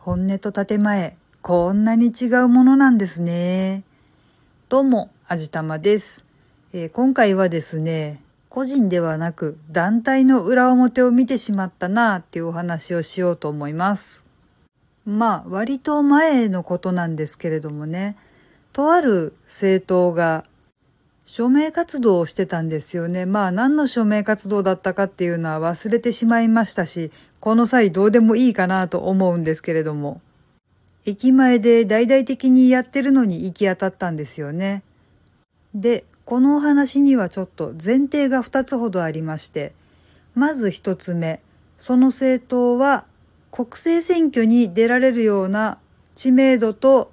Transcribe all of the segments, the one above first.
本音と建前、こんなに違うものなんですね。どうも、あじたまです、えー、今回はですね、個人ではなく団体の裏表を見てしまったなっていうお話をしようと思います。まあ、割と前のことなんですけれどもね、とある政党が署名活動をしてたんですよね。まあ何の署名活動だったかっていうのは忘れてしまいましたし、この際どうでもいいかなと思うんですけれども。駅前で大々的にやってるのに行き当たったんですよね。で、このお話にはちょっと前提が2つほどありまして、まず1つ目、その政党は国政選挙に出られるような知名度と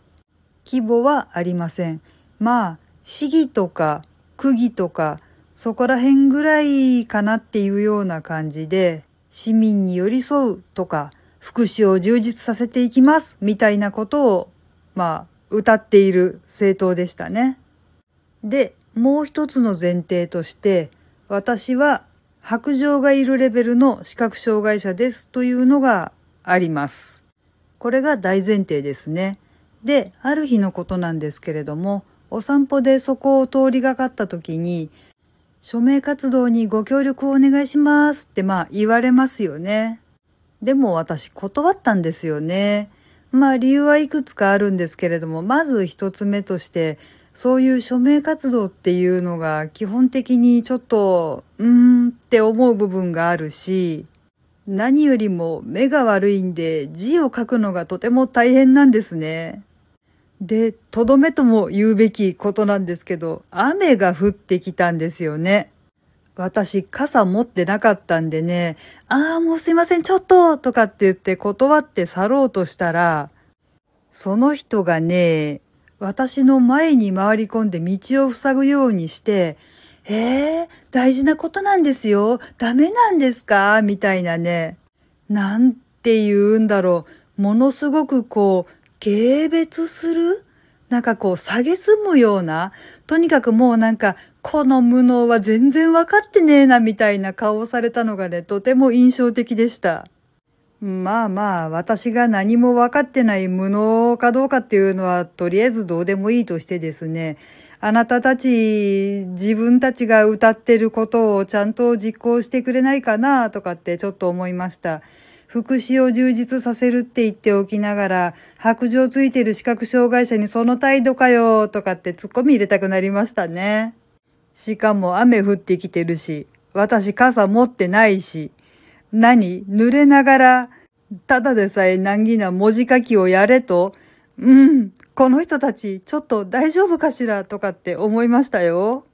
規模はありません。まあ、市議とか区議とかそこら辺ぐらいかなっていうような感じで、市民に寄り添うとか、福祉を充実させていきますみたいなことを、まあ、歌っている政党でしたね。で、もう一つの前提として、私は白状がいるレベルの視覚障害者ですというのがあります。これが大前提ですね。で、ある日のことなんですけれども、お散歩でそこを通りがかった時に、署名活動にご協力をお願いしますってまあ言われますよね。でも私断ったんですよね。まあ理由はいくつかあるんですけれども、まず一つ目として、そういう署名活動っていうのが基本的にちょっと、うーんって思う部分があるし、何よりも目が悪いんで字を書くのがとても大変なんですね。で、とどめとも言うべきことなんですけど、雨が降ってきたんですよね。私、傘持ってなかったんでね、ああ、もうすいません、ちょっととかって言って断って去ろうとしたら、その人がね、私の前に回り込んで道を塞ぐようにして、えー、大事なことなんですよ。ダメなんですか？みたいなね。なんて言うんだろう。ものすごくこう、軽蔑する？なんかこう、蔑むような、とにかくもうなんか、この無能は全然わかってねえなみたいな顔をされたのがね、とても印象的でした。まあまあ、私が何もわかってない無能かどうかっていうのは、とりあえずどうでもいいとしてですね、あなたたち、自分たちが歌ってることをちゃんと実行してくれないかなとかってちょっと思いました。福祉を充実させるって言っておきながら、白状ついてる視覚障害者にその態度かよとかって突っ込み入れたくなりましたね。しかも雨降ってきてるし、私傘持ってないし、何濡れながら、ただでさえ難儀な文字書きをやれと、うん、この人たちちょっと大丈夫かしらとかって思いましたよ。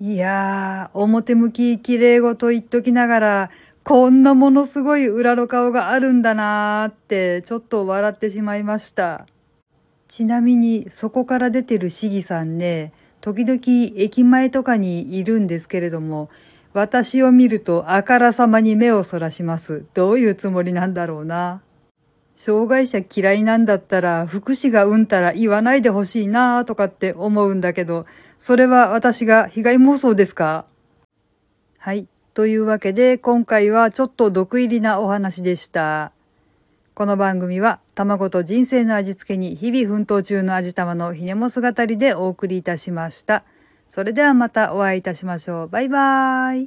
いやー、表向き綺麗事言っときながら、こんなものすごい裏の顔があるんだなーってちょっと笑ってしまいました。ちなみにそこから出てる市議さんね、時々駅前とかにいるんですけれども、私を見るとあからさまに目をそらします。どういうつもりなんだろうな。障害者嫌いなんだったら福祉がうんたら言わないでほしいなーとかって思うんだけど、それは私が被害妄想ですか？はい。というわけで、今回はちょっと毒入りなお話でした。この番組は、卵と人生の味付けに日々奮闘中の味玉のひねも姿りでお送りいたしました。それではまたお会いいたしましょう。バイバーイ。